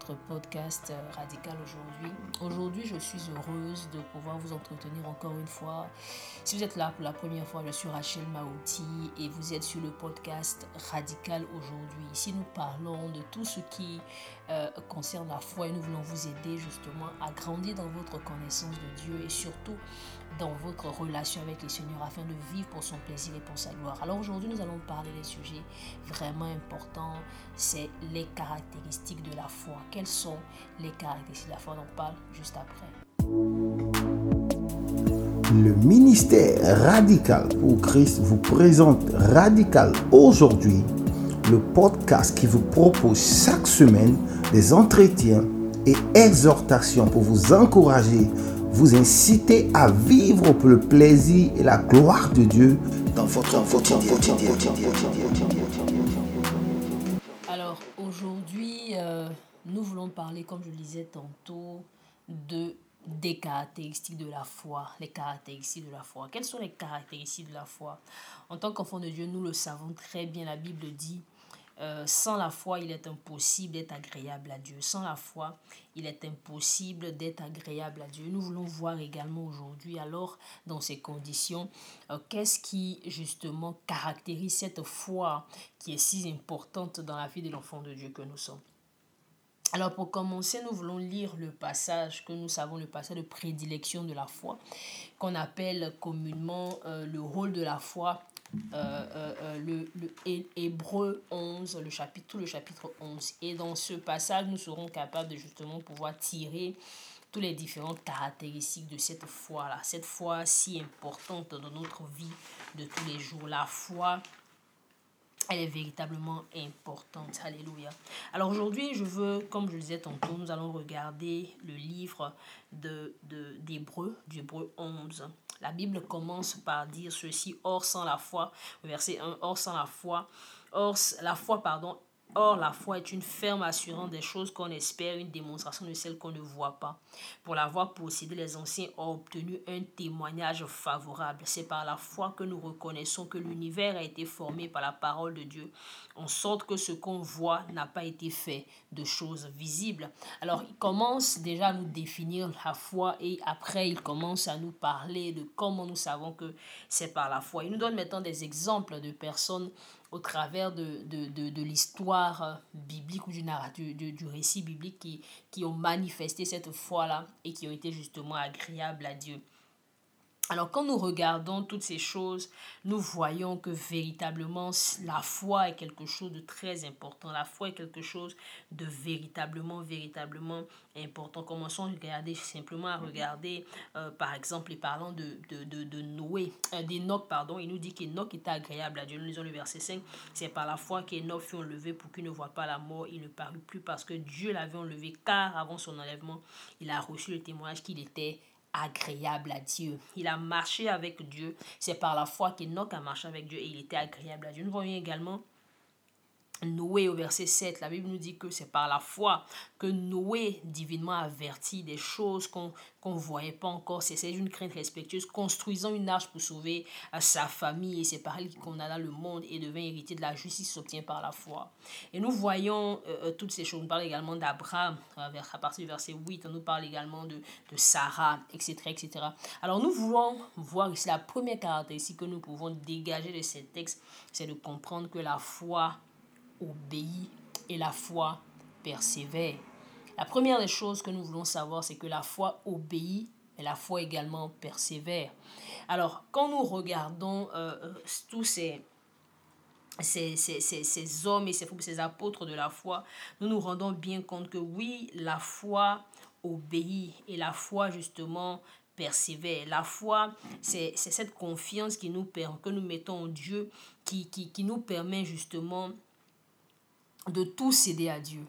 votre podcast euh, Radical aujourd'hui. Aujourd'hui, je suis heureuse de pouvoir vous entretenir encore une fois. Si vous êtes là pour la première fois, je suis Rachel Maouti et vous êtes sur le podcast Radical aujourd'hui. Ici, nous parlons de tout ce qui euh, concerne la foi et nous voulons vous aider justement à grandir dans votre connaissance de Dieu et surtout dans votre relation avec le Seigneur afin de vivre pour son plaisir et pour sa gloire. Alors aujourd'hui, nous allons parler des sujets vraiment importants. C'est les caractéristiques de la foi. Quelles sont les caractéristiques de la foi? On en parle juste après. Le ministère Radical pour Christ vous présente Radical aujourd'hui, le podcast qui vous propose chaque semaine des entretiens et exhortations pour vous encourager vous inciter à vivre pour le plaisir et la gloire de Dieu. Alors aujourd'hui, euh, nous voulons parler, comme je le disais tantôt, de des caractéristiques de la foi, les caractéristiques de la foi. Quelles sont les caractéristiques de la foi? En tant qu'enfant de Dieu, nous le savons très bien, la Bible dit euh, sans la foi, il est impossible d'être agréable à Dieu. Sans la foi, il est impossible d'être agréable à Dieu. Nous voulons voir également aujourd'hui, alors, dans ces conditions, euh, qu'est-ce qui justement caractérise cette foi qui est si importante dans la vie de l'enfant de Dieu que nous sommes? Alors pour commencer, nous voulons lire le passage que nous savons, le passage de prédilection de la foi, qu'on appelle communément euh, le rôle de la foi le, le Hébreu 11, le chapitre, tout le chapitre 11. Et dans ce passage, nous serons capables de justement pouvoir tirer toutes les différentes caractéristiques de cette foi-là, cette foi si importante dans notre vie de tous les jours. La foi, elle est véritablement importante. Alléluia. Alors aujourd'hui, je veux, comme je le disais tantôt, nous allons regarder le livre de, de, d'Hébreu, d'Hébreu 11. La Bible commence par dire ceci, or sans la foi, verset 1, or sans la foi, or la foi, pardon, Or, la foi est une ferme assurance des choses qu'on espère, une démonstration de celles qu'on ne voit pas. Pour l'avoir possédé, les anciens ont obtenu un témoignage favorable. C'est par la foi que nous reconnaissons que l'univers a été formé par la parole de Dieu, en sorte que ce qu'on voit n'a pas été fait de choses visibles. Alors, il commence déjà à nous définir la foi et après, il commence à nous parler de comment nous savons que c'est par la foi. Il nous donne maintenant des exemples de personnes au travers de, de, l'histoire biblique ou du, du, du récit biblique qui, qui ont manifesté cette foi-là et qui ont été justement agréables à Dieu. Alors quand nous regardons toutes ces choses, nous voyons que véritablement la foi est quelque chose de très important. La foi est quelque chose de véritablement, véritablement important. Commençons à regarder simplement à regarder, euh, par exemple, les parlant de, de, de, de Noé, euh, d'Enoch, pardon. Il nous dit qu'Enoch était agréable à Dieu. Nous lisons le verset 5. C'est par la foi qu'Enoch fut enlevé pour qu'il ne voit pas la mort. Il ne parut plus parce que Dieu l'avait enlevé, car avant son enlèvement, il a reçu le témoignage qu'il était agréable à Dieu. Il a marché avec Dieu. C'est par la foi qu'Enoch a marché avec Dieu et il était agréable à Dieu. Nous voyons également Noé au verset 7, la Bible nous dit que c'est par la foi que Noé divinement averti des choses qu'on ne voyait pas encore. C'est une crainte respectueuse, construisant une arche pour sauver euh, sa famille. Et c'est par elle qu'on a dans le monde et devint héritier de la justice s'obtient par la foi. Et nous voyons euh, euh, toutes ces choses. On parle également d'Abraham, à partir du verset 8. On nous parle également de, de Sarah, etc., etc. Alors nous voulons voir ici la première caractéristique que nous pouvons dégager de ces textes, c'est de comprendre que la foi obéit et la foi persévère. La première des choses que nous voulons savoir, c'est que la foi obéit et la foi également persévère. Alors, quand nous regardons euh, euh, tous ces, ces, ces, ces, hommes et ces, apôtres de la foi, nous nous rendons bien compte que oui, la foi obéit et la foi justement persévère. La foi, c'est cette confiance qui nous que nous mettons en Dieu, qui, qui, qui nous permet justement de tout céder à Dieu,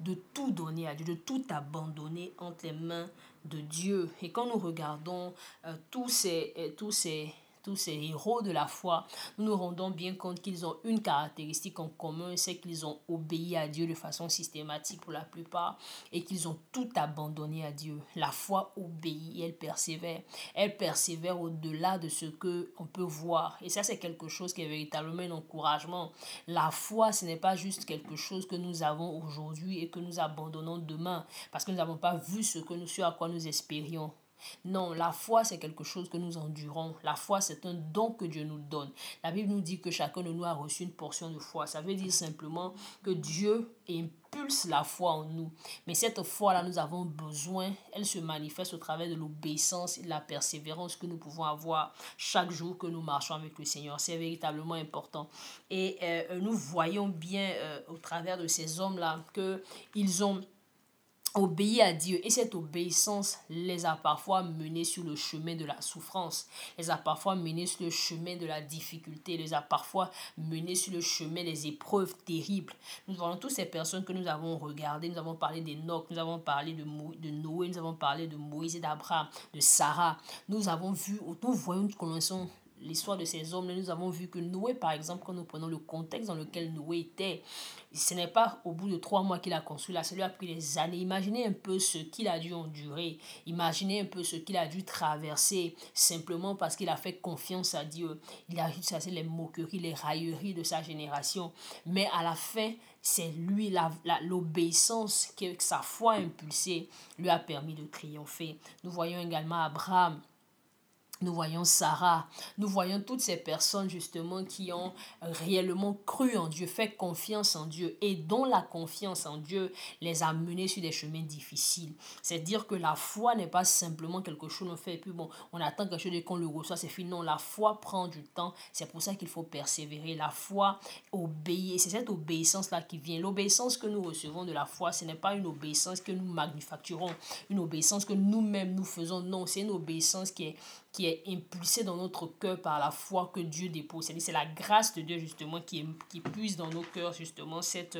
de tout donner à Dieu, de tout abandonner entre les mains de Dieu. Et quand nous regardons euh, tous ces, euh, tous ces tous ces héros de la foi, nous nous rendons bien compte qu'ils ont une caractéristique en commun, c'est qu'ils ont obéi à Dieu de façon systématique pour la plupart et qu'ils ont tout abandonné à Dieu. La foi obéit elle persévère. Elle persévère au-delà de ce que on peut voir. Et ça, c'est quelque chose qui est véritablement un encouragement. La foi, ce n'est pas juste quelque chose que nous avons aujourd'hui et que nous abandonnons demain parce que nous n'avons pas vu ce que nous, ce à quoi nous espérions. Non, la foi, c'est quelque chose que nous endurons. La foi, c'est un don que Dieu nous donne. La Bible nous dit que chacun de nous a reçu une portion de foi. Ça veut dire simplement que Dieu impulse la foi en nous. Mais cette foi-là, nous avons besoin, elle se manifeste au travers de l'obéissance et de la persévérance que nous pouvons avoir chaque jour que nous marchons avec le Seigneur. C'est véritablement important. Et euh, nous voyons bien euh, au travers de ces hommes-là qu'ils ont obéi à Dieu et cette obéissance les a parfois menés sur le chemin de la souffrance, les a parfois menés sur le chemin de la difficulté, les a parfois menés sur le chemin des épreuves terribles. Nous voyons toutes ces personnes que nous avons regardées, nous avons parlé d'Enoch, nous avons parlé de, de Noé, nous avons parlé de Moïse et d'Abraham, de Sarah. Nous avons vu, nous voyons, nous connaissons l'histoire de ces hommes, nous avons vu que Noé, par exemple, quand nous prenons le contexte dans lequel Noé était, ce n'est pas au bout de trois mois qu'il a construit là, lui a pris des années. Imaginez un peu ce qu'il a dû endurer, imaginez un peu ce qu'il a dû traverser simplement parce qu'il a fait confiance à Dieu. Il a chasser les moqueries, les railleries de sa génération. Mais à la fin, c'est lui, l'obéissance que sa foi impulsée lui a permis de triompher. Nous voyons également Abraham nous voyons Sarah, nous voyons toutes ces personnes justement qui ont réellement cru en Dieu, fait confiance en Dieu et dont la confiance en Dieu les a menés sur des chemins difficiles. C'est dire que la foi n'est pas simplement quelque chose qu'on fait et puis bon, on attend quelque chose et qu'on le reçoit, c'est fini. Non, la foi prend du temps. C'est pour ça qu'il faut persévérer. La foi obéit. C'est cette obéissance-là qui vient. L'obéissance que nous recevons de la foi, ce n'est pas une obéissance que nous manufacturons, une obéissance que nous-mêmes nous faisons. Non, c'est une obéissance qui est qui est impulsé dans notre cœur par la foi que Dieu dépose. C'est la grâce de Dieu justement qui, qui puise dans nos cœurs justement cette,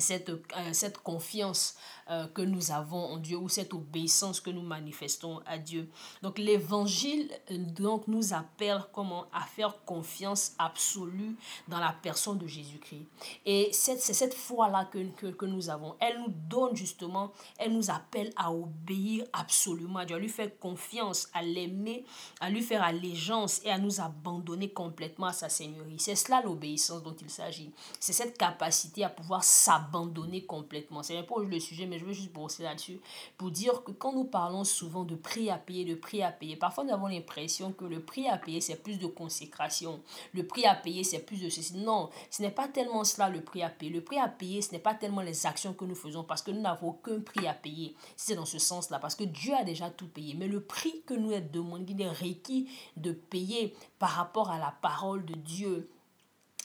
cette, euh, cette confiance euh, que nous avons en Dieu ou cette obéissance que nous manifestons à Dieu. Donc l'évangile donc nous appelle comment à faire confiance absolue dans la personne de Jésus-Christ. Et c'est cette foi-là que, que, que, nous avons. Elle nous donne justement, elle nous appelle à obéir absolument à Dieu, à lui faire confiance, à l'aimer, à lui faire allégeance et à nous abandonner complètement à sa Seigneurie. C'est cela l'obéissance dont il s'agit. C'est cette capacité à pouvoir s'abandonner complètement. C'est peu le sujet, mais je veux juste brosser là-dessus, pour dire que quand nous parlons souvent de prix à payer, de prix à payer, parfois nous avons l'impression que le prix à payer, c'est plus de consécration. Le prix à payer, c'est plus de ceci. Non, ce n'est pas tellement cela le prix à payer. Le prix à payer, ce n'est pas tellement les actions que nous faisons parce que nous n'avons aucun prix à payer. C'est dans ce sens-là, parce que Dieu a déjà tout payé. Mais le prix que nous est demandé, il est requis de payer par rapport à la parole de Dieu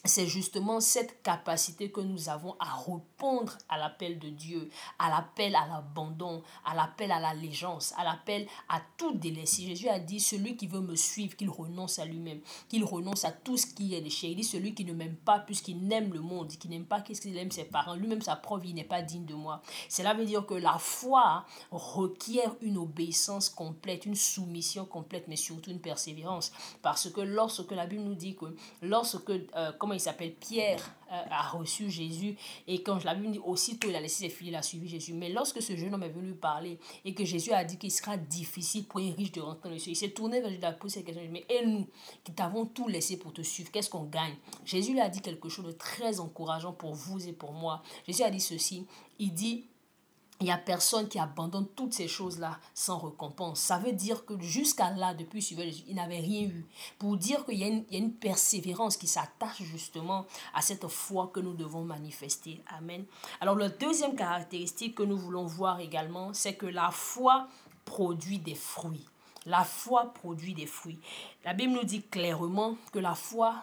c'est justement cette capacité que nous avons à répondre à l'appel de Dieu, à l'appel à l'abandon, à l'appel à l'allégeance, à l'appel à tout délaisser. Jésus a dit, celui qui veut me suivre, qu'il renonce à lui-même, qu'il renonce à tout ce qui est déchet. Il dit, celui qui ne m'aime pas puisqu'il n'aime le monde, qui n'aime pas qu'est-ce qu'il aime ses parents, lui-même sa propre vie n'est pas digne de moi. Cela veut dire que la foi requiert une obéissance complète, une soumission complète, mais surtout une persévérance. Parce que lorsque la Bible nous dit que lorsque, euh, il s'appelle Pierre, euh, a reçu Jésus. Et quand je l'avais dit, aussitôt il a laissé ses filles, il a suivi Jésus. Mais lorsque ce jeune homme est venu parler et que Jésus a dit qu'il sera difficile pour un riche de rentrer dans le ciel, il s'est tourné vers Jésus, il a posé cette question. Mais et nous, qui t'avons tout laissé pour te suivre, qu'est-ce qu'on gagne? Jésus lui a dit quelque chose de très encourageant pour vous et pour moi. Jésus a dit ceci. Il dit, il n'y a personne qui abandonne toutes ces choses-là sans récompense. Ça veut dire que jusqu'à là, depuis Jésus, il n'avait rien eu. Pour dire qu'il y, a une persévérance qui s'attache justement à cette foi que nous devons manifester. Amen. Alors, la deuxième caractéristique que nous voulons voir également, c'est que la foi produit des fruits. La foi produit des fruits. La Bible nous dit clairement que la foi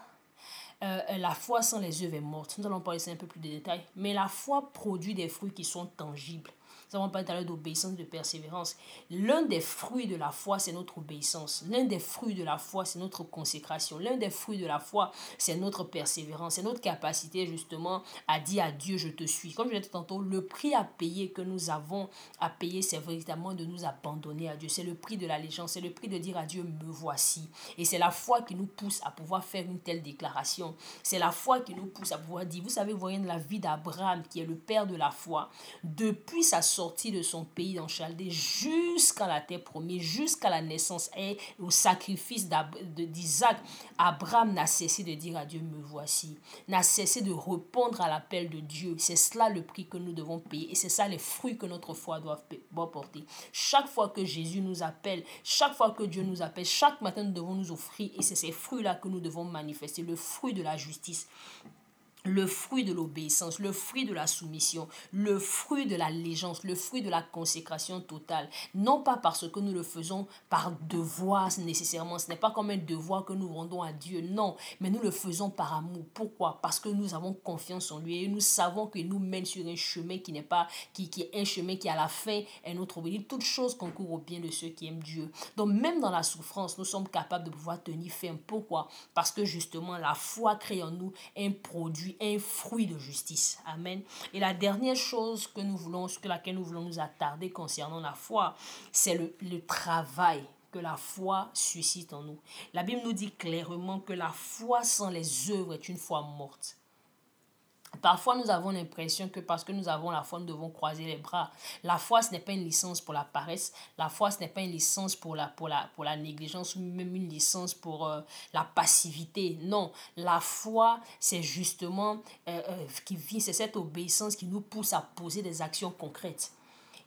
euh, la foi sans les œuvres est morte. Nous allons parler un peu plus de détails. Mais la foi produit des fruits qui sont tangibles. Nous avons parlé tout à l'heure d'obéissance et de persévérance. L'un des fruits de la foi, c'est notre obéissance. L'un des fruits de la foi, c'est notre consécration. L'un des fruits de la foi, c'est notre persévérance. C'est notre capacité justement à dire à Dieu, je te suis. Comme je l'ai dit tantôt, le prix à payer que nous avons à payer, c'est véritablement de nous abandonner à Dieu. C'est le prix de l'allégeance. C'est le prix de dire à Dieu, me voici. Et c'est la foi qui nous pousse à pouvoir faire une telle déclaration. C'est la foi qui nous pousse à pouvoir dire, vous savez, voyez la vie d'Abraham, qui est le père de la foi, depuis sa sortie de son pays dans Chaldée jusqu'à la terre promise, jusqu'à la naissance et au sacrifice d'Isaac, Abraham n'a cessé de dire à Dieu, me voici, n'a cessé de répondre à l'appel de Dieu. C'est cela le prix que nous devons payer et c'est ça les fruits que notre foi doit porter. Chaque fois que Jésus nous appelle, chaque fois que Dieu nous appelle, chaque matin nous devons nous offrir et c'est ces fruits-là que nous devons manifester, le fruit de la justice le fruit de l'obéissance, le fruit de la soumission, le fruit de l'allégeance, le fruit de la consécration totale. Non pas parce que nous le faisons par devoir nécessairement, ce n'est pas comme un devoir que nous rendons à Dieu, non, mais nous le faisons par amour. Pourquoi? Parce que nous avons confiance en lui et nous savons qu'il nous mène sur un chemin qui n'est pas, qui, qui est un chemin qui à la fin est notre obéissance. Toute chose concourt au bien de ceux qui aiment Dieu. Donc même dans la souffrance, nous sommes capables de pouvoir tenir ferme. Pourquoi? Parce que justement la foi crée en nous un produit un fruit de justice. Amen. Et la dernière chose que nous voulons, sur laquelle nous voulons nous attarder concernant la foi, c'est le, le travail que la foi suscite en nous. La Bible nous dit clairement que la foi sans les œuvres est une foi morte. Parfois, nous avons l'impression que parce que nous avons la foi, nous devons croiser les bras. La foi, ce n'est pas une licence pour la paresse. La foi, ce n'est pas une licence pour la, pour la, pour la négligence ou même une licence pour euh, la passivité. Non, la foi, c'est justement euh, euh, qui vit, c'est cette obéissance qui nous pousse à poser des actions concrètes.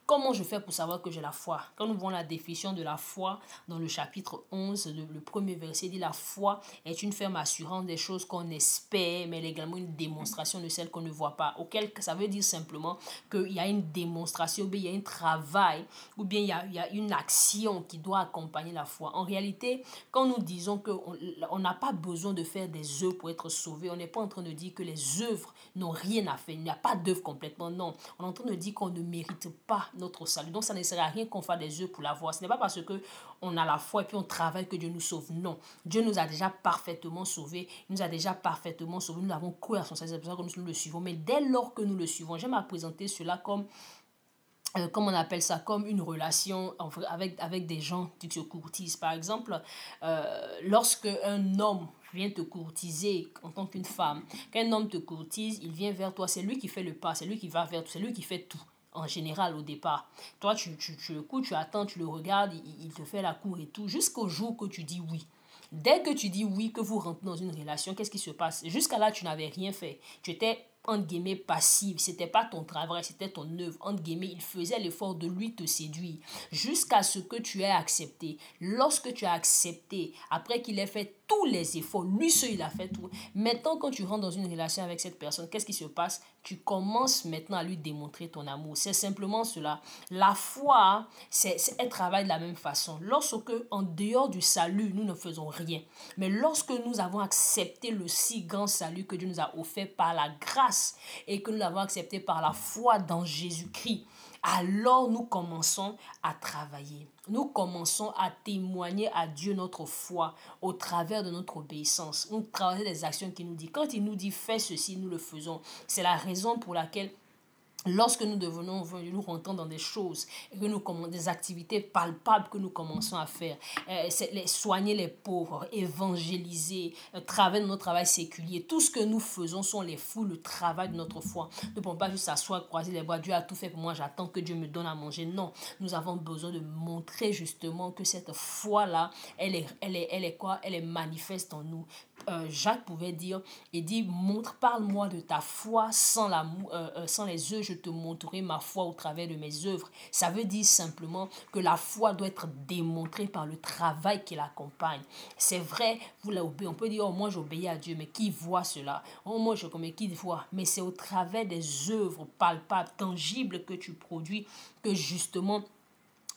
Comment je fais pour savoir que j'ai la foi? Quand nous voyons la définition de la foi dans le chapitre 11, le, premier verset dit la foi est une ferme assurance des choses qu'on espère, mais également une démonstration de celles qu'on ne voit pas. Auquel ça veut dire simplement qu'il y a une démonstration, ou bien il y a un travail, ou bien il y a, il y a une action qui doit accompagner la foi. En réalité, quand nous disons qu'on n'a pas besoin de faire des œuvres pour être sauvé, on n'est pas en train de dire que les œuvres n'ont rien à faire. Il n'y a pas d'œuvre complètement, non. On est en train de dire qu'on ne mérite pas notre salut. Donc ça ne sert à rien qu'on fasse des œufs pour l'avoir. Ce n'est pas parce que on a la foi et puis on travaille que Dieu nous sauve. Non. Dieu nous a déjà parfaitement sauvés. Il nous a déjà parfaitement sauvés. Nous avons cru à son salut. C'est pour ça que nous le suivons. Mais dès lors que nous le suivons, j'aime à présenter cela comme euh, comme on appelle ça, comme une relation avec, avec des gens qui te courtisent. Par exemple, euh, lorsque un homme vient te courtiser en tant qu'une femme, qu'un homme te courtise, il vient vers toi, c'est lui qui fait le pas, c'est lui qui va vers toi, c'est lui qui fait tout en général au départ. Toi, tu, tu, tu le cours, tu attends, tu le regardes, il, il te fait la cour et tout, jusqu'au jour que tu dis oui. Dès que tu dis oui, que vous rentrez dans une relation, qu'est-ce qui se passe? Jusqu'à là, tu n'avais rien fait. Tu étais entre guillemets passive, c'était pas ton travail, c'était ton œuvre, entre guillemets, il faisait l'effort de lui te séduire jusqu'à ce que tu aies accepté. Lorsque tu as accepté, après qu'il ait fait tous les efforts, lui seul il a fait tout. Maintenant quand tu rentres dans une relation avec cette personne, qu'est-ce qui se passe? Tu commences maintenant à lui démontrer ton amour. C'est simplement cela. La foi, c'est elle travaille de la même façon. Lorsque en dehors du salut, nous ne faisons rien, mais lorsque nous avons accepté le si grand salut que Dieu nous a offert par la grâce et que nous l'avons accepté par la foi dans Jésus-Christ, alors nous commençons à travailler. Nous commençons à témoigner à Dieu notre foi au travers de notre obéissance. Nous travaillons des actions qu'il nous dit. Quand il nous dit fais ceci, nous le faisons. C'est la raison pour laquelle Lorsque nous devenons, nous rentrons dans des choses, que nous des activités palpables que nous commençons à faire, euh, les, soigner les pauvres, évangéliser, euh, travailler notre travail séculier, tout ce que nous faisons sont les fous, le travail de notre foi. Nous ne pouvons pas juste s'asseoir, croiser les bras, Dieu a tout fait pour moi, j'attends que Dieu me donne à manger. Non, nous avons besoin de montrer justement que cette foi-là, elle est, elle, est, elle est quoi? Elle est manifeste en nous. Euh, Jacques pouvait dire, et dit, montre, parle-moi de ta foi sans, la, sans les je te montrerai ma foi au travers de mes œuvres. Ça veut dire simplement que la foi doit être démontrée par le travail qui l'accompagne. C'est vrai, vous on peut dire, oh, moi j'obéis à Dieu, mais qui voit cela? Oh, moi je commets, qui voit? Mais c'est au travers des œuvres palpables, tangibles que tu produis que justement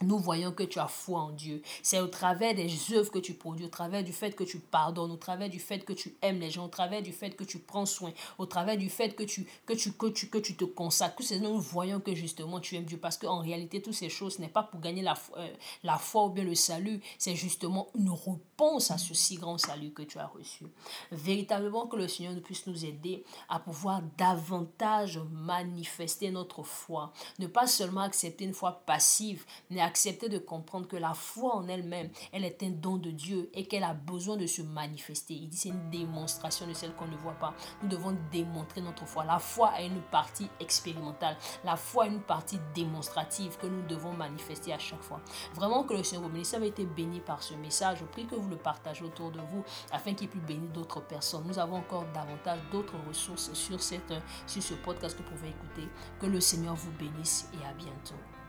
nous voyons que tu as foi en Dieu. C'est au travers des œuvres que tu produis, au travers du fait que tu pardonnes, au travers du fait que tu aimes les gens, au travers du fait que tu prends soin, au travers du fait que tu, que tu, que tu, que tu te consacres. Nous voyons que justement tu aimes Dieu. Parce qu'en réalité, toutes ces choses, ce n'est pas pour gagner la, euh, la foi ou bien le salut, c'est justement une réponse à ce si grand salut que tu as reçu. Véritablement que le Seigneur puisse nous aider à pouvoir davantage manifester notre foi. Ne pas seulement accepter une foi passive, mais accepter de comprendre que la foi en elle-même, elle est un don de Dieu et qu'elle a besoin de se manifester. Il dit c'est une démonstration de celle qu'on ne voit pas. Nous devons démontrer notre foi. La foi a une partie expérimentale. La foi a une partie démonstrative que nous devons manifester à chaque fois. Vraiment que le Seigneur vous bénisse. Ça été béni par ce message. Je prie que vous le partagez autour de vous afin qu'il puisse bénir d'autres personnes. Nous avons encore davantage d'autres ressources sur, cette, sur ce podcast que vous pouvez écouter. Que le Seigneur vous bénisse et à bientôt.